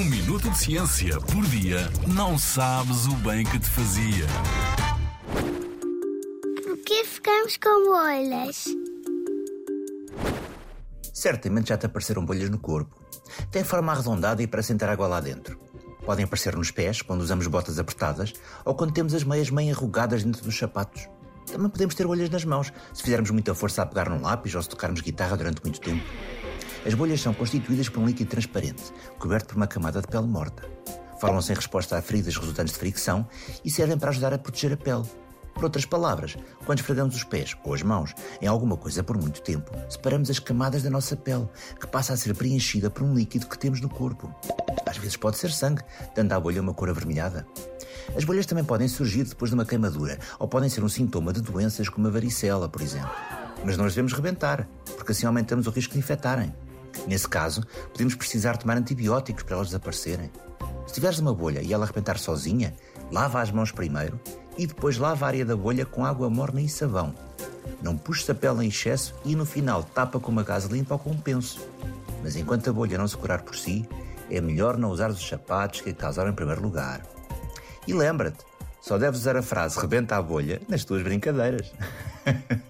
Um minuto de ciência por dia não sabes o bem que te fazia. Por que ficamos com bolhas? Certamente já te apareceram bolhas no corpo. Tem forma arredondada e para sentar água lá dentro. Podem aparecer nos pés, quando usamos botas apertadas, ou quando temos as meias meio arrugadas dentro dos sapatos. Também podemos ter bolhas nas mãos, se fizermos muita força a pegar num lápis ou se tocarmos guitarra durante muito tempo. As bolhas são constituídas por um líquido transparente, coberto por uma camada de pele morta. Formam-se em resposta a feridas resultantes de fricção e servem para ajudar a proteger a pele. Por outras palavras, quando esfregamos os pés ou as mãos em alguma coisa por muito tempo, separamos as camadas da nossa pele, que passa a ser preenchida por um líquido que temos no corpo. Às vezes pode ser sangue, dando à bolha uma cor avermelhada. As bolhas também podem surgir depois de uma queimadura, ou podem ser um sintoma de doenças como a varicela, por exemplo. Mas não as devemos rebentar, porque assim aumentamos o risco de infectarem. Nesse caso, podemos precisar tomar antibióticos para elas desaparecerem. Se tiveres uma bolha e ela arrebentar sozinha, lava as mãos primeiro e depois lava a área da bolha com água morna e sabão. Não puxes a pele em excesso e no final tapa com uma gás limpa ou com um penso. Mas enquanto a bolha não se curar por si, é melhor não usar os sapatos que a causaram em primeiro lugar. E lembra-te, só deves usar a frase rebenta a bolha nas tuas brincadeiras.